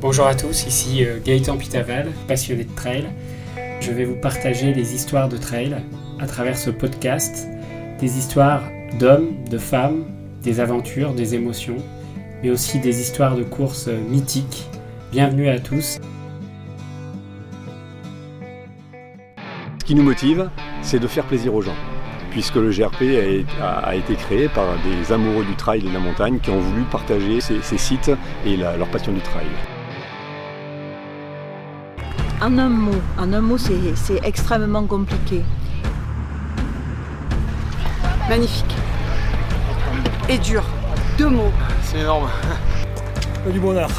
Bonjour à tous, ici euh, Gaëtan Pitaval, passionné de trail. Je vais vous partager des histoires de trail à travers ce podcast, des histoires d'hommes, de femmes, des aventures, des émotions, mais aussi des histoires de courses euh, mythiques. Bienvenue à tous. Ce qui nous motive, c'est de faire plaisir aux gens, puisque le GRP a, été créé par des amoureux du trail et de la montagne qui ont voulu partager ces, sites et leur passion du trail. En un mot, en un mot, c'est extrêmement compliqué. Magnifique. Et dur. Deux mots. C'est énorme. Du bonheur.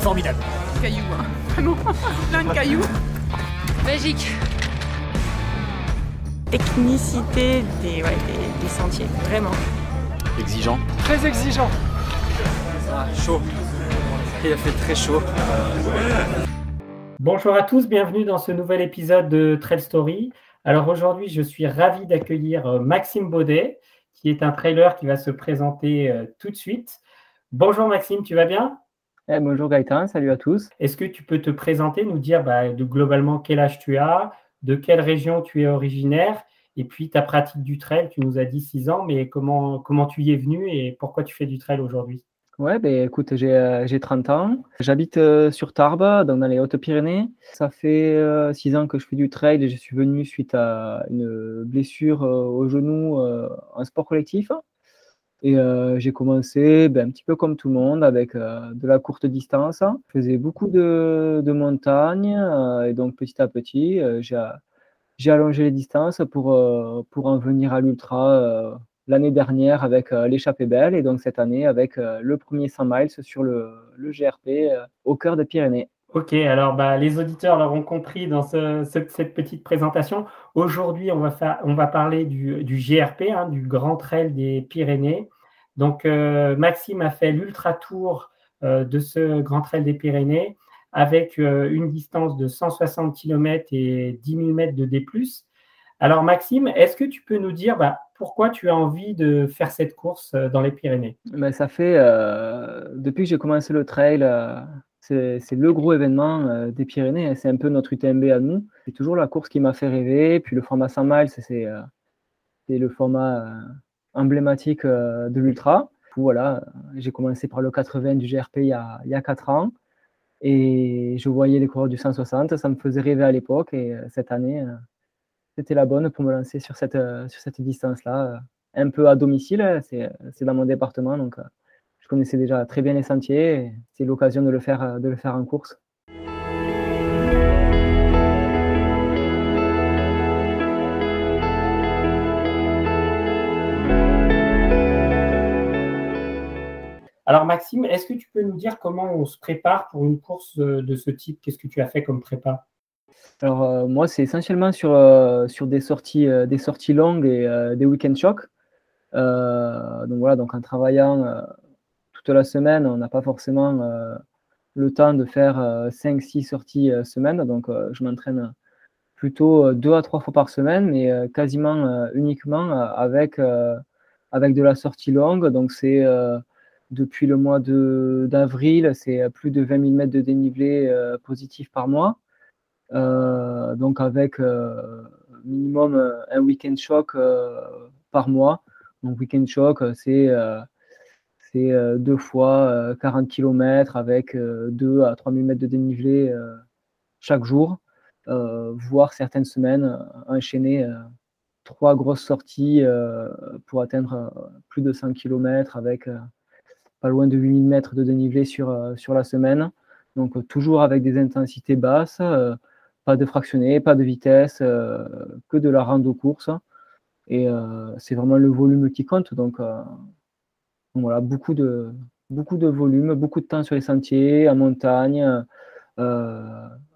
Formidable. Caillou. Hein. Plein de cailloux. Magique. Technicité des, des, sentiers, vraiment. Exigeant. Très exigeant. Ah, chaud. Il a fait très chaud. Bonjour à tous, bienvenue dans ce nouvel épisode de Trail Story. Alors aujourd'hui, je suis ravi d'accueillir euh, Maxime Baudet, qui est un trailer qui va se présenter euh, tout de suite. Bonjour Maxime, tu vas bien? Eh, Bonjour Gaëtan, salut à tous. Est-ce que tu peux te présenter, nous dire bah, de, globalement quel âge tu as, de quelle région tu es originaire, et puis ta pratique du trail, tu nous as dit 6 ans, mais comment, comment tu y es venu et pourquoi tu fais du trail aujourd'hui? Ouais, ben écoute, j'ai 30 euh, ans. J'habite euh, sur Tarbes, dans les Hautes-Pyrénées. Ça fait 6 euh, ans que je fais du trail et je suis venu suite à une blessure au genou en sport collectif. Et j'ai commencé ben, un petit peu comme tout le monde avec de la courte distance. Je faisais beaucoup de, de montagnes et donc petit à petit, j'ai allongé les distances pour, pour en venir à l'ultra l'année dernière avec euh, l'échappée belle et donc cette année avec euh, le premier 100 miles sur le, GRP euh, au cœur des Pyrénées. Ok, alors bah, les auditeurs l'auront compris dans cette petite présentation. Aujourd'hui, on, va on va parler du, GRP, hein, du Grand Trail des Pyrénées. Donc, Maxime a fait l'ultra tour de ce Grand Trail des Pyrénées avec une distance de 160 km et 10 000 mètres de D. Alors, Maxime, est-ce que tu peux nous dire bah, pourquoi tu as envie de faire cette course euh, dans les Pyrénées? Ben, Ça fait, euh, depuis que j'ai commencé le trail, euh, c'est le gros événement des Pyrénées. Hein. C'est un peu notre UTMB à nous. C'est toujours la course qui m'a fait rêver. Puis le format 100 miles, c'est le format emblématique de l'ultra. Voilà, j'ai commencé par le 80 du GRP il y, a, il y a 4 ans. Et je voyais les coureurs du 160. Ça me faisait rêver à l'époque. Et cette année, c'était la bonne pour me lancer sur cette, euh, sur cette distance-là. Euh, un peu à domicile, hein, c'est dans mon département, donc euh, je connaissais déjà très bien les sentiers. C'est l'occasion de, le faire, de le faire en course. Alors Maxime, est-ce que tu peux nous dire comment on se prépare pour une course de ce type? Qu'est-ce que tu as fait comme prépa? Alors, euh, moi, c'est essentiellement sur, euh, sur des, sorties, euh, des sorties longues et des week-end shocks. donc voilà, donc en travaillant toute la semaine, on n'a pas forcément le temps de faire 5-6 sorties semaine. Donc, je m'entraîne plutôt deux à trois fois par semaine, mais quasiment uniquement avec, avec de la sortie longue. Donc, c'est depuis le mois d'avril, c'est plus de 20 000 mètres de dénivelé positif par mois. Euh, donc avec euh, minimum euh, un week-end choc par mois. Donc week-end choc, c'est c'est deux fois 40 km avec 2 à 3000 mètres de dénivelé chaque jour, voire certaines semaines enchaîner trois grosses sorties pour atteindre plus de 100 km avec pas loin de 8000 mètres de dénivelé sur, sur la semaine. Donc toujours avec des intensités basses, pas de fractionné, pas de vitesse, euh, que de la rando course. Et euh, c'est vraiment le volume qui compte. Donc, euh, voilà, beaucoup de, beaucoup de volume, beaucoup de temps sur les sentiers, en montagne,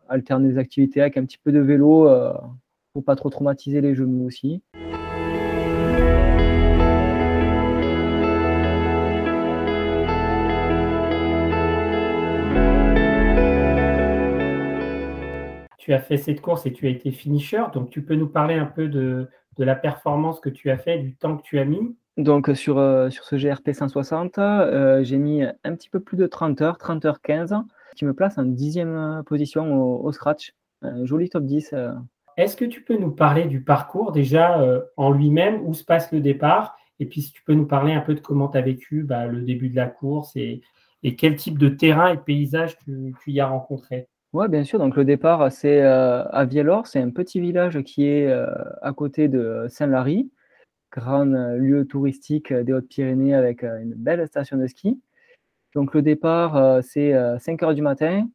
alterner des activités avec un petit peu de vélo pour pas trop traumatiser les genoux aussi. Tu as fait cette course et tu as été finisher. Donc, tu peux nous parler un peu de, la performance que tu as fait, du temps que tu as mis? Donc, sur, euh, sur ce GRP 160, euh, j'ai mis un petit peu plus de 30 heures, 30 heures 15. qui me place en dixième position au, scratch. Un joli top 10. Est-ce que tu peux nous parler du parcours déjà en lui-même, où se passe le départ? Et puis si tu peux nous parler un peu de comment tu as vécu bah, le début de la course et, quel type de terrain et de paysage tu, y as rencontré? Oui, bien sûr. Donc le départ, c'est à Vielor. C'est un petit village qui est à côté de Saint-Lary grand euh, lieu touristique euh, des Hautes-Pyrénées avec euh, une belle station de ski. Donc le départ, c'est 5 heures du matin.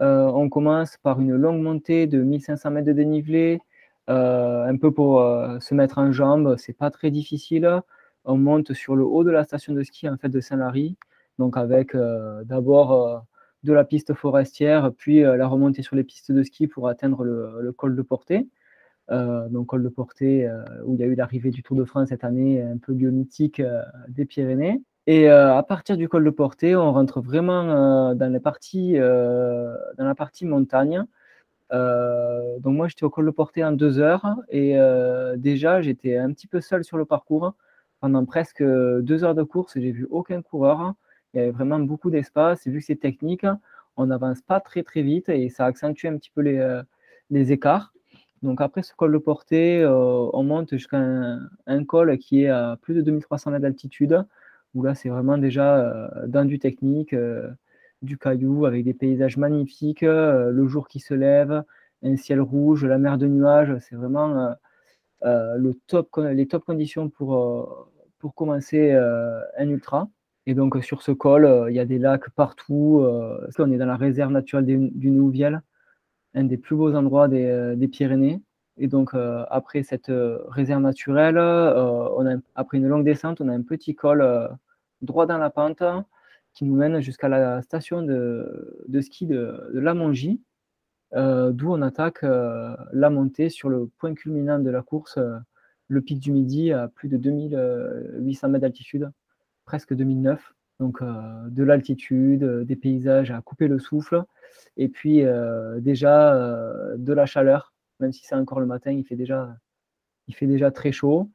on commence par une longue montée de 1500 mètres de dénivelé, un peu pour se mettre en jambes. C'est pas très difficile. On monte sur le haut de la station de ski en fait de Saint-Lary, donc avec d'abord de la piste forestière, puis la remontée sur les pistes de ski pour atteindre le col de portée. Euh, donc col de portée, euh, où il y a eu l'arrivée du Tour de France cette année, un peu euh, des Pyrénées. Et à partir du col de portée, on rentre vraiment dans, les parties, dans la partie montagne. donc moi, j'étais au col de portée en deux heures et déjà, j'étais un petit peu seul sur le parcours. Pendant presque deux heures de course, j'ai vu aucun coureur. Il y avait vraiment beaucoup d'espace. Et vu que c'est technique, on n'avance pas très très vite et ça accentue un petit peu les, les écarts. Donc après ce col de portée, euh, on monte jusqu'à un, col qui est à plus de 2300 mètres d'altitude, où là c'est vraiment déjà euh, dans du technique, euh, du caillou avec des paysages magnifiques, le jour qui se lève, un ciel rouge, la mer de nuages, c'est vraiment le top, les top conditions pour, pour commencer un ultra. Et donc sur ce col, il y a des lacs partout. on est dans la réserve naturelle du Nouviel un des plus beaux endroits des, euh, Pyrénées. Et donc, euh, après cette euh, réserve naturelle, a, après une longue descente, on a un petit col droit dans la pente qui nous mène jusqu'à la station de, ski de, Mongie, d'où on attaque la montée sur le point culminant de la course, le pic du Midi, à plus de 2800 mètres d'altitude, presque 2009. Donc, de l'altitude, des paysages à couper le souffle et puis euh, déjà euh, de la chaleur, même si c'est encore le matin, il fait déjà, il fait déjà très chaud.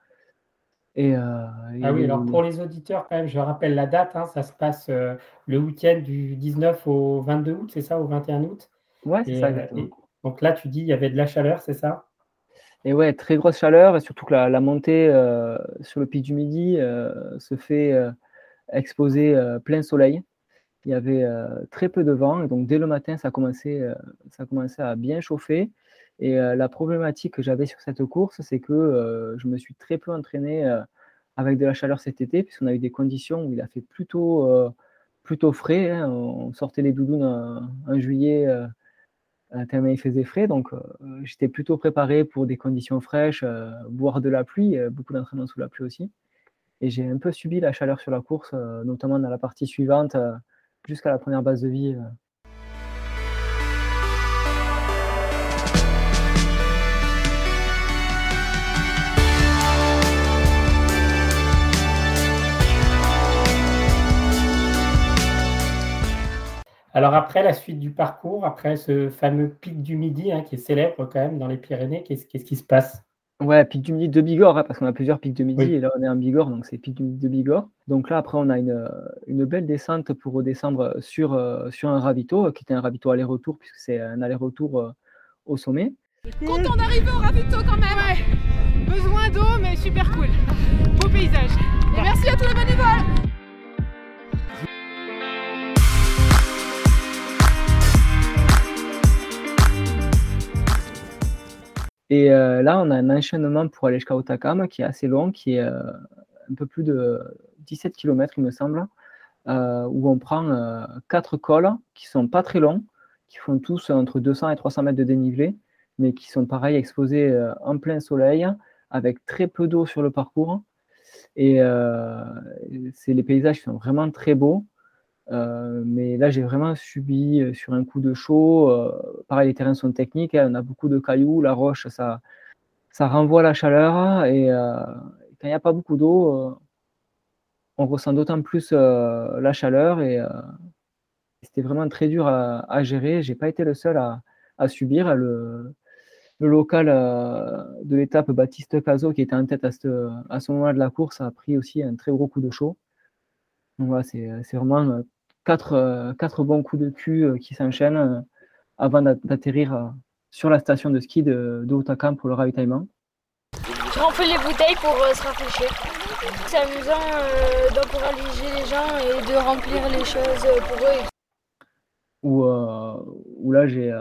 Et, euh, ah oui, alors pour les auditeurs, quand même, je rappelle la date, hein, ça se passe le week-end du 19 au 22 août, c'est ça, au 21 août? Ouais, c'est ça. donc là, tu dis, il y avait de la chaleur, c'est ça? Et ouais, très grosse chaleur, et surtout que la, montée sur le pic du Midi se fait exposer plein soleil il y avait euh, très peu de vent. Et donc, dès le matin, ça commençait, euh, ça commençait à bien chauffer. Et euh, la problématique que j'avais sur cette course, c'est que je me suis très peu entraîné avec de la chaleur cet été, puisqu'on a eu des conditions où il a fait plutôt, plutôt frais. Hein. On sortait les doudounes en, juillet, tellement il faisait frais. Donc, j'étais plutôt préparé pour des conditions fraîches, voire de la pluie, beaucoup d'entraînement sous la pluie aussi. Et j'ai un peu subi la chaleur sur la course, notamment dans la partie suivante jusqu'à la première base de vie. Euh. Alors après la suite du parcours, après ce fameux pic du Midi hein, qui est célèbre quand même dans les Pyrénées, qu'est-ce qui se passe? Ouais, pic du midi de Bigorre, hein, parce qu'on a plusieurs pics de midi, et là on est en Bigorre, donc c'est pic du midi de Bigorre. Donc là, après, on a une, une belle descente pour redescendre sur, euh, sur un ravito, qui était un ravito aller-retour, puisque c'est un aller-retour euh, au sommet. Content d'arriver au ravito quand même Ouais, besoin d'eau, mais super cool. Beau paysage. Et merci à tous les bénévoles Et euh, là, on a un enchaînement pour aller jusqu'à Otakam qui est assez long, qui est euh, un peu plus de 17 km, il me semble, euh, où on prend quatre cols qui sont pas très longs, qui font tous entre 200 et 300 mètres de dénivelé, mais qui sont pareil exposés en plein soleil, avec très peu d'eau sur le parcours. Et les paysages sont vraiment très beaux. Euh, mais là, j'ai vraiment subi euh, sur un coup de chaud. Euh, pareil, les terrains sont techniques, hein, on a beaucoup de cailloux, la roche, ça, ça renvoie la chaleur. Et quand il n'y a pas beaucoup d'eau, on ressent d'autant plus la chaleur. Et c'était vraiment très dur à, à gérer. J'ai pas été le seul à, subir. Le, le local de l'étape, Baptiste Cazot, qui était en tête à ce, à ce moment-là de la course, a pris aussi un très gros coup de chaud. Donc voilà, c'est vraiment quatre, quatre bons coups de cul qui s'enchaînent avant d'atterrir sur la station de ski de, de pour le ravitaillement. Je remplis les bouteilles pour se rafraîchir. C'est amusant d'encourager les gens et de remplir les choses pour eux. Où, là, j'ai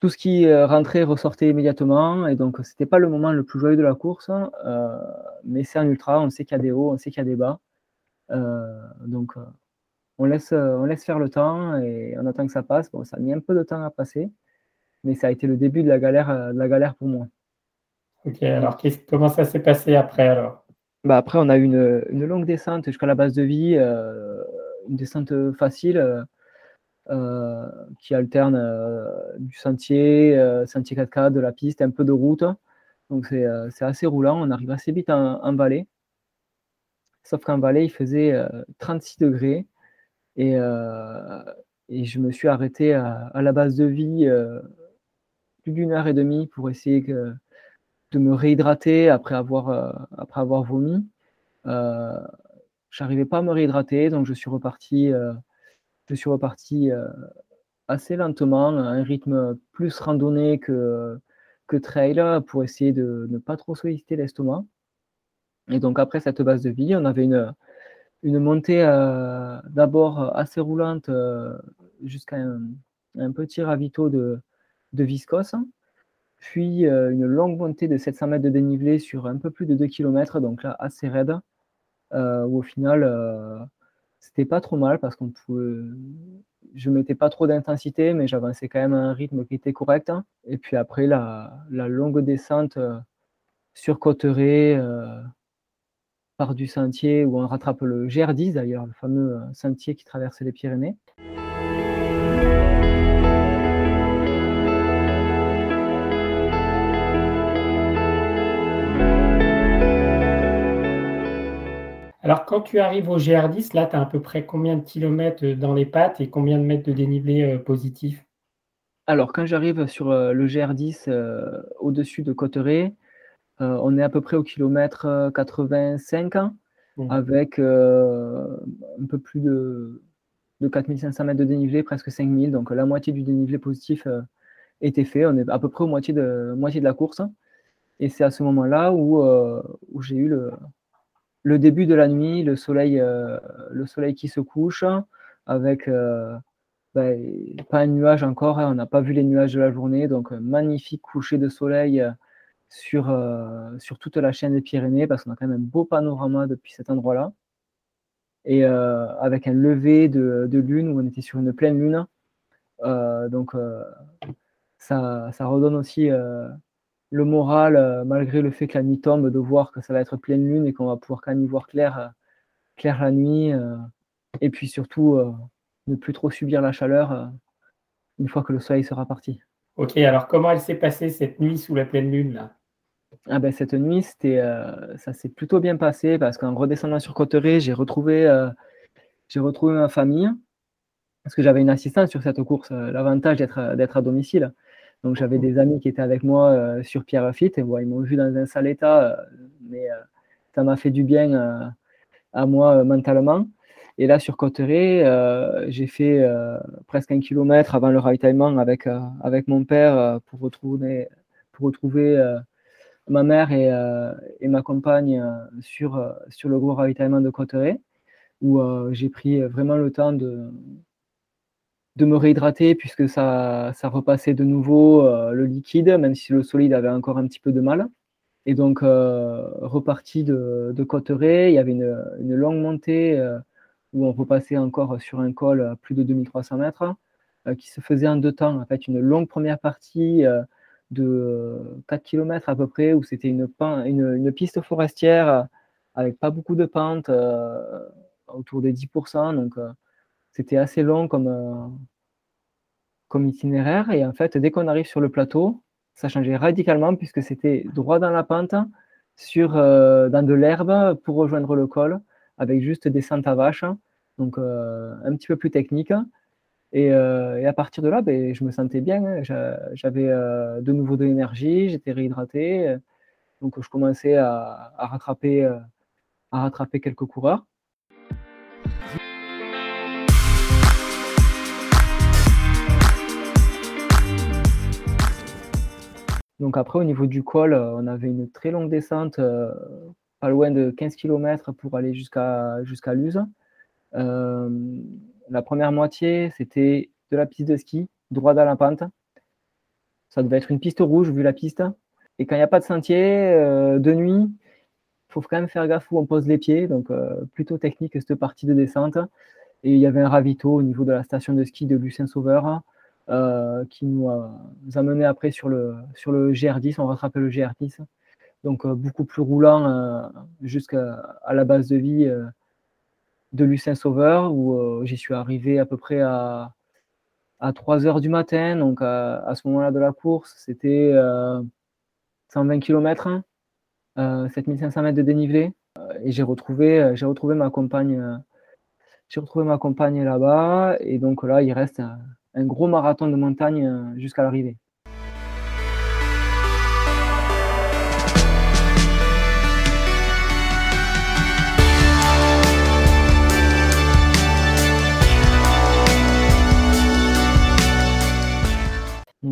tout ce qui euh, rentrait ressortait immédiatement. Et donc, c'était pas le moment le plus joyeux de la course. Euh, mais c'est un ultra, on sait qu'il y a des hauts, on sait qu'il y a des bas. Euh, donc, on, laisse, on laisse faire le temps et on attend que ça passe. Bon, ça a mis un peu de temps à passer, mais ça a été le début de la galère, de la galère pour moi. Ok, alors comment ça s'est passé après alors? Bah Après, on a eu une, une longue descente jusqu'à la base de vie, une descente facile euh, qui alterne euh, du sentier, euh, sentier 4x4, de la piste, un peu de route. Donc c'est assez roulant, on arrive assez vite en, vallée. Sauf qu'en vallée, il faisait 36 degrés. Et, et, je me suis arrêté à, la base de vie plus d'une heure et demie pour essayer de me réhydrater après avoir, après avoir vomi. Euh, J'arrivais pas à me réhydrater, donc je suis reparti je suis reparti euh, assez lentement, à un rythme plus randonnée que, que trail, pour essayer de ne pas trop solliciter l'estomac. Et donc après cette base de vie, on avait une, une montée euh, d'abord assez roulante euh, jusqu'à un, petit ravito de, de viscose, puis une longue montée de 700 mètres de dénivelé sur un peu plus de 2 km, donc là assez raide, où au final c'était pas trop mal parce qu'on pouvait. Je mettais pas trop d'intensité, mais j'avançais quand même à un rythme qui était correct. Et puis après, la, longue descente euh, sur Cotteret, euh, par du sentier où on rattrape le GR10 d'ailleurs, le fameux euh, sentier qui traverse les Pyrénées. Alors, quand tu arrives au GR10, là, tu as à peu près combien de kilomètres euh, dans les pattes et combien de mètres de dénivelé euh, positif? Alors, quand j'arrive sur euh, le GR10 au-dessus de Cotteret, on est à peu près au kilomètre 85 mmh. avec un peu plus de, 4500 mètres de dénivelé, presque 5000. Donc, la moitié du dénivelé positif était fait. On est à peu près au moitié de, moitié de la course. Et c'est à ce moment-là où, où j'ai eu le, le début de la nuit, le soleil, euh, le soleil qui se couche, avec euh, ben, pas un nuage encore, hein, on n'a pas vu les nuages de la journée, donc magnifique coucher de soleil euh, sur, toute la chaîne des Pyrénées, parce qu'on a quand même un beau panorama depuis cet endroit-là. Et avec un lever de, lune où on était sur une pleine lune. donc ça, redonne aussi le moral, euh, malgré le fait que la nuit tombe, de voir que ça va être pleine lune et qu'on va pouvoir quand même y voir clair, euh, clair la nuit. Euh, et puis surtout, ne plus trop subir la chaleur une fois que le soleil sera parti. Ok, alors comment elle s'est passée cette nuit sous la pleine lune ah ben, Cette nuit, c'était, ça s'est plutôt bien passé parce qu'en redescendant sur Cotteret, j'ai retrouvé, j'ai retrouvé ma famille parce que j'avais une assistance sur cette course. L'avantage d'être, à domicile. Donc j'avais des amis qui étaient avec moi euh, sur Pierrefitte et ils m'ont vu dans un sale état, euh, mais euh, ça m'a fait du bien à moi mentalement. Et là, sur Cotteret, j'ai fait presque un kilomètre avant le ravitaillement avec, avec mon père pour retrouver, pour retrouver ma mère et, et ma compagne sur, sur le gros ravitaillement de Cotteret, où j'ai pris vraiment le temps de, me réhydrater puisque ça, repassait de nouveau euh, le liquide, même si le solide avait encore un petit peu de mal. Et donc, euh, reparti de, de Cotteret, il y avait une, longue montée euh, où on repassait encore sur un col à plus de 2300 mètres, qui se faisait en deux temps. En fait, une longue première partie de 4 km à peu près, où c'était une, une, une, piste forestière avec pas beaucoup de pente, autour des 10%. Donc, c'était assez long comme, euh, comme itinéraire. Et en fait, dès qu'on arrive sur le plateau, ça changeait radicalement puisque c'était droit dans la pente, sur, euh, dans de l'herbe pour rejoindre le col, avec juste des sentes à donc euh, un petit peu plus technique. Euh, et, à partir de là, ben, je me sentais bien. Hein. J'avais euh, de nouveau de l'énergie, j'étais réhydraté. Donc je commençais à, rattraper, euh, à rattraper quelques coureurs. Donc après, au niveau du col, on avait une très longue descente, pas loin de 15 km pour aller jusqu'à jusqu'à Luz la première moitié, c'était de la piste de ski, droit dans la pente. Ça devait être une piste rouge vu la piste. Et quand il n'y a pas de sentier, de nuit, il faut quand même faire gaffe où on pose les pieds. Donc plutôt technique cette partie de descente. Et il y avait un ravito au niveau de la station de ski de Lucien Sauveur euh, qui nous a, mené après sur le, sur le GR10. On rattrapait le GR10. Donc euh, beaucoup plus roulant euh, jusqu'à la base de vie de Lucien Sauveur où j'y suis arrivé à peu près à, à 3 heures du matin. Donc à, ce moment-là de la course, c'était 120 km, 7500 mètres de dénivelé. Et j'ai retrouvé, j'ai retrouvé ma compagne j'ai retrouvé ma compagne là-bas et donc là, il reste un, gros marathon de montagne euh, jusqu'à l'arrivée.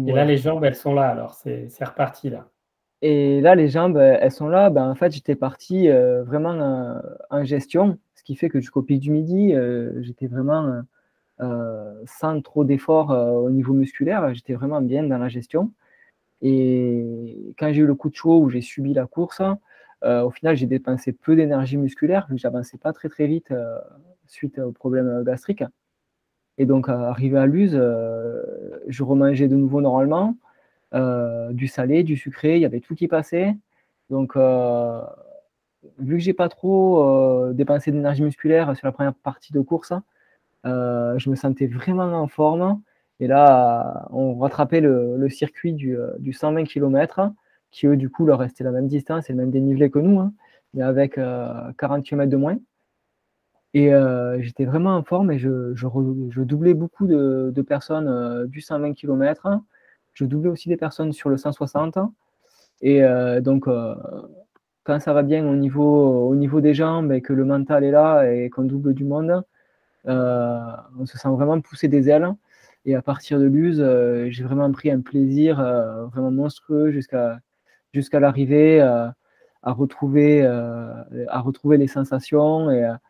Et là, les jambes, elles sont là, alors c'est reparti là. Et là, les jambes, elles sont là. Ben, en fait, j'étais parti euh, vraiment euh, en gestion qui fait que jusqu'au pic du midi, euh, j'étais vraiment sans trop d'efforts au niveau musculaire, j'étais vraiment bien dans la gestion. Et quand j'ai eu le coup de chaud où j'ai subi la course, au final, j'ai dépensé peu d'énergie musculaire, vu que j'avançais pas très très vite suite au problème gastrique. Et donc, arrivé à Luz, je remangeais de nouveau normalement, du salé, du sucré, il y avait tout qui passait. Donc, vu que j'ai pas trop euh, dépensé d'énergie musculaire sur la première partie de course, euh, je me sentais vraiment en forme. Et là, on rattrapait le, circuit du, 120 km, qui eux, du coup, leur restait la même distance et le même dénivelé que nous, hein, mais avec 40 euh, km de moins. Et j'étais vraiment en forme et je, doublais beaucoup de, de personnes du 120 km. Je doublais aussi des personnes sur le 160. Et donc, quand ça va bien au niveau, au niveau des jambes et que le mental est là et qu'on double du monde, euh, on se sent vraiment pousser des ailes. Et à partir de l'use, euh, j'ai vraiment pris un plaisir euh, vraiment monstrueux jusqu'à jusqu'à l'arrivée à retrouver à retrouver les sensations et à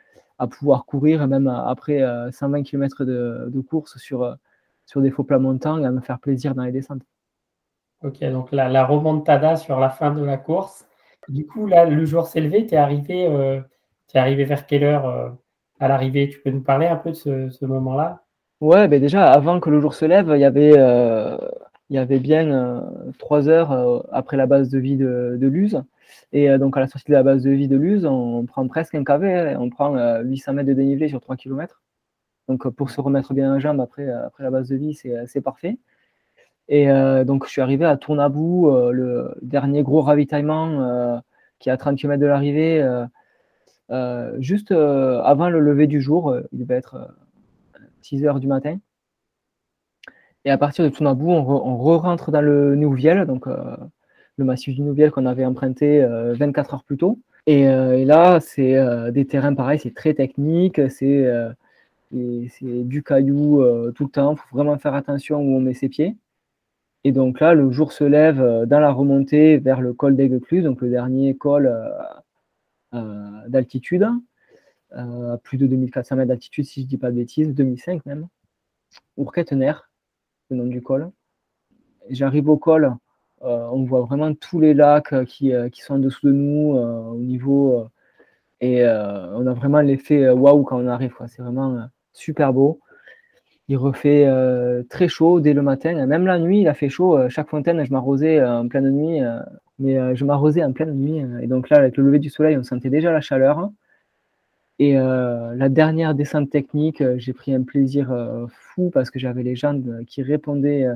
pouvoir courir même après 120 km de, de, course sur sur des faux plats montants et à me faire plaisir dans les descentes. Ok, donc la, la remontada sur la fin de la course, du coup, là, le jour s'est levé, tu es arrivé, euh, es arrivé vers quelle heure euh, à l'arrivée? Tu peux nous parler un peu de ce, moment-là? Ouais, ben déjà, avant que le jour se lève, il y avait, euh, il y avait bien trois heures après la base de vie de, de Luz. Et donc, à la sortie de la base de vie de Luz, on, prend presque un KV, hein, on prend 800 mètres de dénivelé sur 3 km. Donc, pour se remettre bien en jambe après, après la base de vie, c'est parfait. Et euh, donc, je suis arrivé à Tournabou, euh, le dernier gros ravitaillement euh, qui est à 30 km de l'arrivée, juste avant le lever du jour. il devait être 6 heures du matin. Et à partir de Tournabou, on, re-rentre dans le Nouviel, donc le massif du Nouviel qu'on avait emprunté 24 heures plus tôt. Et, et là, c'est des terrains pareils, c'est très technique, c'est du caillou tout le temps. Il faut vraiment faire attention où on met ses pieds. Et donc là, le jour se lève euh, dans la remontée vers le col d'Aiguecluse, donc le dernier col euh, euh, d'altitude, à plus de 2400 mètres d'altitude, si je ne dis pas de bêtises, 2005 même. Ourquettener, le nom du col. J'arrive au col, on voit vraiment tous les lacs qui, sont en dessous de nous au niveau. et on a vraiment l'effet waouh quand on arrive. C'est vraiment super beau. Il refait euh, très chaud dès le matin. Même la nuit, il a fait chaud. Euh, chaque fontaine, je m'arrosais euh, en pleine nuit. mais je m'arrosais en pleine nuit. et donc là, avec le lever du soleil, on sentait déjà la chaleur. Et la dernière descente technique, j'ai pris un plaisir fou parce que j'avais les jambes qui répondaient,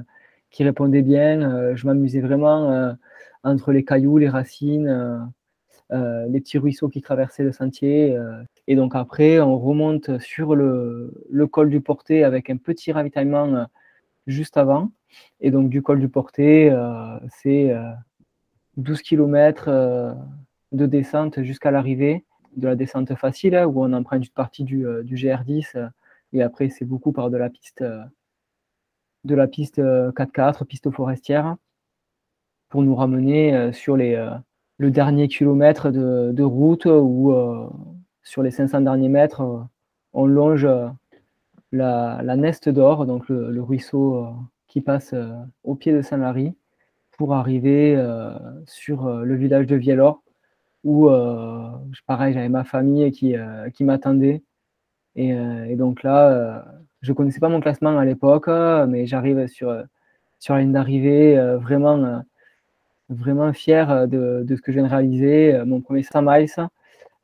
qui répondaient bien. je m'amusais vraiment entre les cailloux, les racines, les petits ruisseaux qui traversaient le sentier. Et donc après, on remonte sur le, col du Porté avec un petit ravitaillement euh, juste avant. Et donc du col du Porté, euh, c'est 12 euh, km de descente jusqu'à l'arrivée, de la descente facile, hein, où on emprunte une partie du, GR10. et après, c'est beaucoup par de la piste, de la piste 4x4, piste forestière. pour nous ramener sur les, le dernier kilomètre de, route ou sur les 500 derniers mètres, on longe la, la Neste d'Or, donc le, ruisseau qui passe au pied de Saint-Lary, pour arriver sur le village de Vielor, où, pareil, j'avais ma famille qui, qui m'attendait. Et, donc là, je connaissais pas mon classement à l'époque, mais j'arrive sur, sur la ligne d'arrivée vraiment, vraiment fier de, de, ce que je viens de réaliser. Mon premier 100 miles,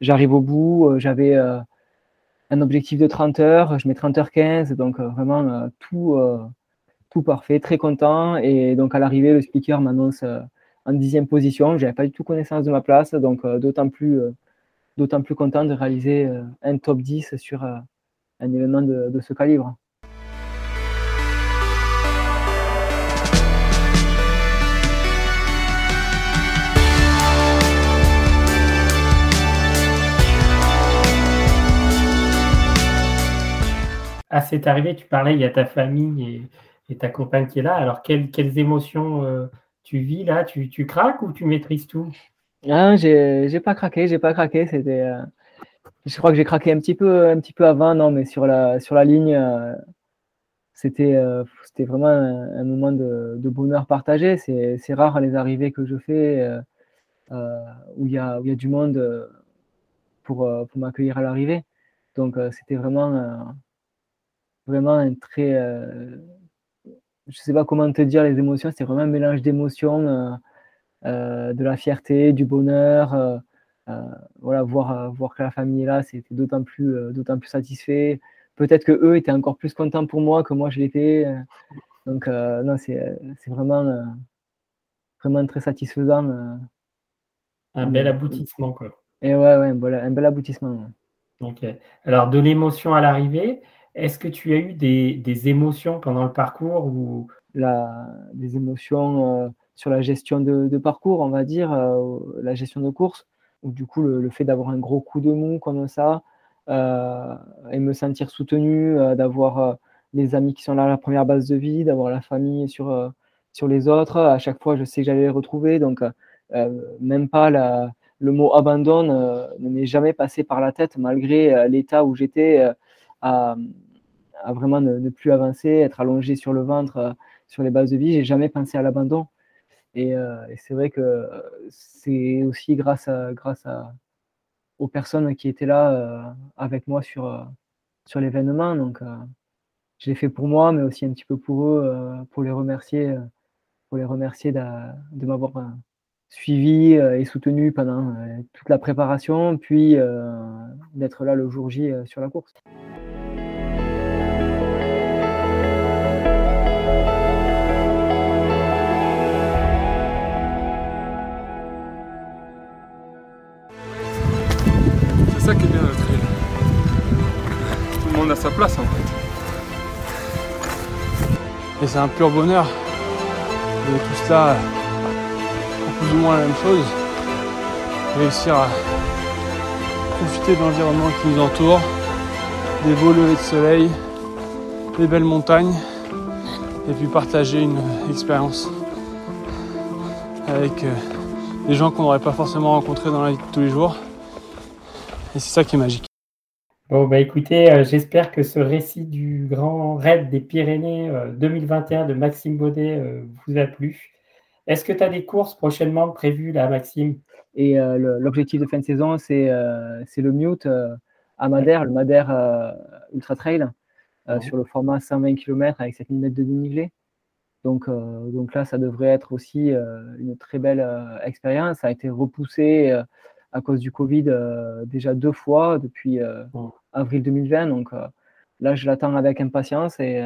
j'arrive au bout, j'avais un objectif de 30 heures, je mets 30 heures 15, donc vraiment tout, tout parfait, très content. Et donc à l'arrivée, le speaker m'annonce en dixième position. Je n'avais pas du tout connaissance de ma place, donc d'autant plus, d'autant plus content de réaliser un top 10 sur un événement de, ce calibre. À cette arrivée, tu parlais, il y a ta famille et, ta compagne qui est là. Alors, quelles, émotions euh, tu vis là? Tu, craques ou tu maîtrises tout? Ah, j'ai pas craqué, j'ai pas craqué. C'était, euh, je crois que j'ai craqué un petit peu, un petit peu avant, non, mais sur la, sur la ligne, euh, c'était, euh, c'était vraiment un, moment de, bonheur partagé. C'est, c'est rare les arrivées que je fais euh, où il y a, où y a du monde pour, pour m'accueillir à l'arrivée. Donc c'était vraiment, vraiment un très, je sais pas comment te dire les émotions. C'était vraiment un mélange d'émotions, de la fierté, du bonheur. Euh, voilà, voir, euh, voir que la famille est là, c'était d'autant plus, euh, d'autant plus satisfait. Peut-être que eux étaient encore plus contents pour moi que moi je l'étais. Donc, non, c'est, vraiment, vraiment très satisfaisant. un bel aboutissement, quoi. Et ouais, ouais, un bel, un bel aboutissement. Ok. Alors, de l'émotion à l'arrivée, est-ce que tu as eu des, des émotions pendant le parcours ou? La, des émotions sur la gestion de, de, parcours, on va dire, la gestion de course du coup, le, fait d'avoir un gros coup de mou comme ça euh, et me sentir soutenu, euh, d'avoir euh, les amis qui sont là à la première base de vie, d'avoir la famille sur, sur les autres. À chaque fois, je sais que j'allais les retrouver. Donc, même pas le mot abandon ne m'est jamais passé par la tête, malgré l'état où j'étais à, vraiment ne, plus avancer, être allongé sur le ventre sur les bases de vie. J'ai jamais pensé à l'abandon. Euh, et, c'est vrai que c'est aussi grâce, à, grâce à, aux personnes qui étaient là euh, avec moi sur, euh, sur l'événement. Donc, je l'ai fait pour moi, mais aussi un petit peu pour eux, pour les remercier, pour les remercier de, de m'avoir suivi et soutenu pendant toute la préparation, puis d'être là le jour J sur la course. Sa place en fait. Et c'est un pur bonheur de tout cela plus ou moins la même chose. Réussir à profiter de l'environnement qui nous entoure, des beaux levées de soleil, des belles montagnes, et puis partager une expérience avec euh, des gens qu'on n'aurait pas forcément rencontrés dans la vie de tous les jours. Et c'est ça qui est magique. Bon, bah écoutez, euh, j'espère que ce récit du grand raid des Pyrénées 2021 euh, de Maxime Baudet euh, vous a plu. Est-ce que tu as des courses prochainement prévues là, Maxime? Et l'objectif de fin de saison, c'est le Mute à Madère, le Madère Ultra Trail, sur le format 120 km avec 7000 mètres de dénivelé. Donc, donc là, ça devrait être aussi une très belle expérience. Ça a été repoussé à cause du Covid euh, déjà deux fois depuis euh, avril 2020. Donc euh, là, je l'attends avec impatience et,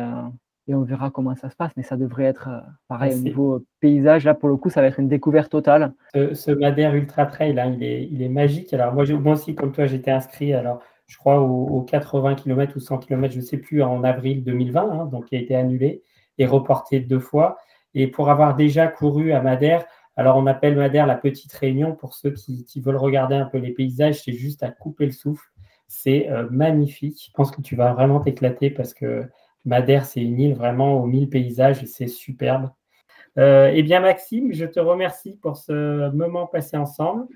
et, on verra comment ça se passe. Mais ça devrait être pareil au niveau paysage. Là, pour le coup, ça va être une découverte totale. Ce, Madère Ultra Trail, là, il, est, il est magique. Alors moi, moi aussi, comme toi, j'étais inscrit. Alors, je crois, aux, 80 km ou 100 km, je ne sais plus, en avril 2020, hein, donc qui a été annulé et reporté deux fois. Et pour avoir déjà couru à Madère, alors, on appelle Madère la petite réunion pour ceux qui, veulent regarder un peu les paysages. C'est juste à couper le souffle. C'est euh, magnifique. Je pense que tu vas vraiment t'éclater parce que Madère, c'est une île vraiment aux mille paysages et c'est superbe. Euh, eh bien, Maxime, je te remercie pour ce moment passé ensemble.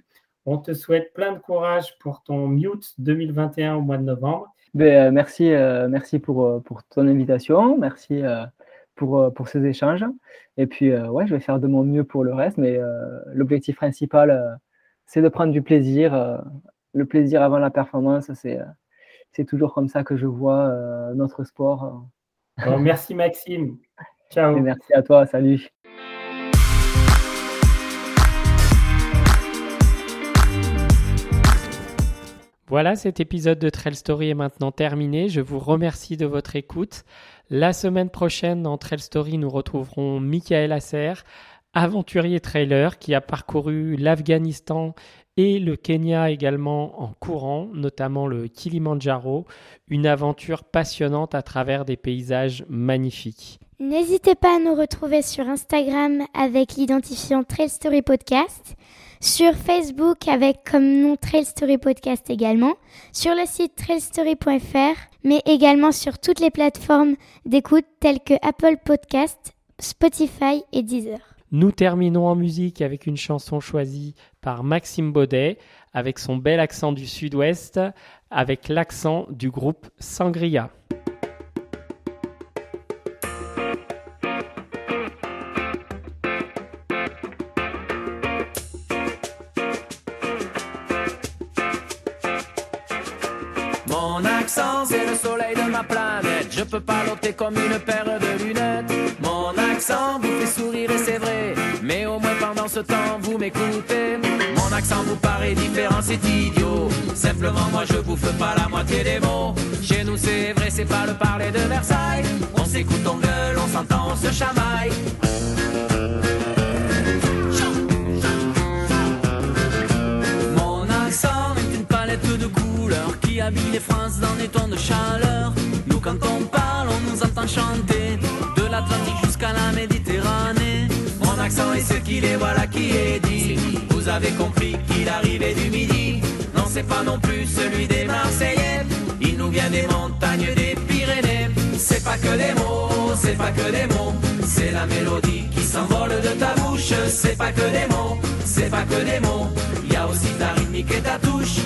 On te souhaite plein de courage pour ton Mute 2021 au mois de novembre. Ben, merci, merci pour, pour ton invitation. Merci pour, pour ces échanges. Et puis, ouais, je vais faire de mon mieux pour le reste, mais l'objectif principal, c'est de prendre du plaisir. le plaisir avant la performance, c'est c'est toujours comme ça que je vois euh, notre sport. merci Maxime. Ciao. merci à toi. Salut. Voilà, cet épisode de Trail Story est maintenant terminé. Je vous remercie de votre écoute. La semaine prochaine, dans Trail Story, nous retrouverons Michael Asser, aventurier trailer qui a parcouru l'Afghanistan et le Kenya également en courant, notamment le Kilimanjaro, une aventure passionnante à travers des paysages magnifiques. N'hésitez pas à nous retrouver sur Instagram avec l'identifiant Trail Story Podcast, sur Facebook avec comme nom Trail Story Podcast également, sur le site trailstory.fr, mais également sur toutes les plateformes d'écoute telles que Apple Podcast, Spotify et Deezer. Nous terminons en musique avec une chanson choisie par Maxime Baudet, avec son bel accent du sud-ouest, avec l'accent du groupe Sangria. C'est le soleil de ma planète. Je peux pas comme une paire de lunettes. Mon accent vous fait sourire et c'est vrai. Mais au moins pendant ce temps, vous m'écoutez. Mon accent vous paraît différent, c'est idiot. Simplement, moi je vous fais pas la moitié des mots. Chez nous, c'est vrai, c'est pas le parler de Versailles. On s'écoute, on gueule, on s'entend, on se chamaille. De chaleur. Nous, quand on parle, on nous entend chanter de l'Atlantique jusqu'à la Méditerranée. Mon accent est ce qu'il est, voilà qui est dit. Vous avez compris qu'il arrivait du midi. Non, c'est pas non plus celui des Marseillais. Il nous vient des montagnes des Pyrénées. C'est pas que des mots, c'est pas que des mots. C'est la mélodie qui s'envole de ta bouche. C'est pas que des mots, c'est pas que des mots. Y a aussi ta rythmique et ta touche.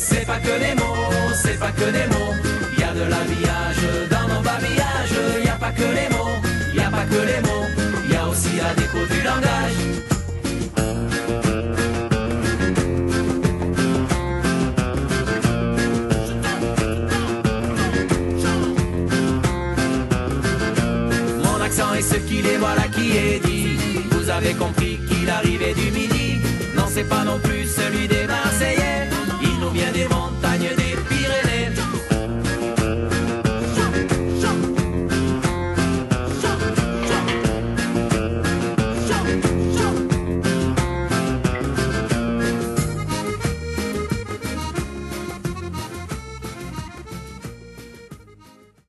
C'est pas que des mots, c'est pas que des mots. Y a de l'habillage dans nos babillages. Il y a pas que les mots, y a pas que les mots. Y a aussi la déco du langage. Mon accent est ce qu'il est, voilà qui est dit. Vous avez compris qu'il arrivait du midi. Non, c'est pas non plus celui des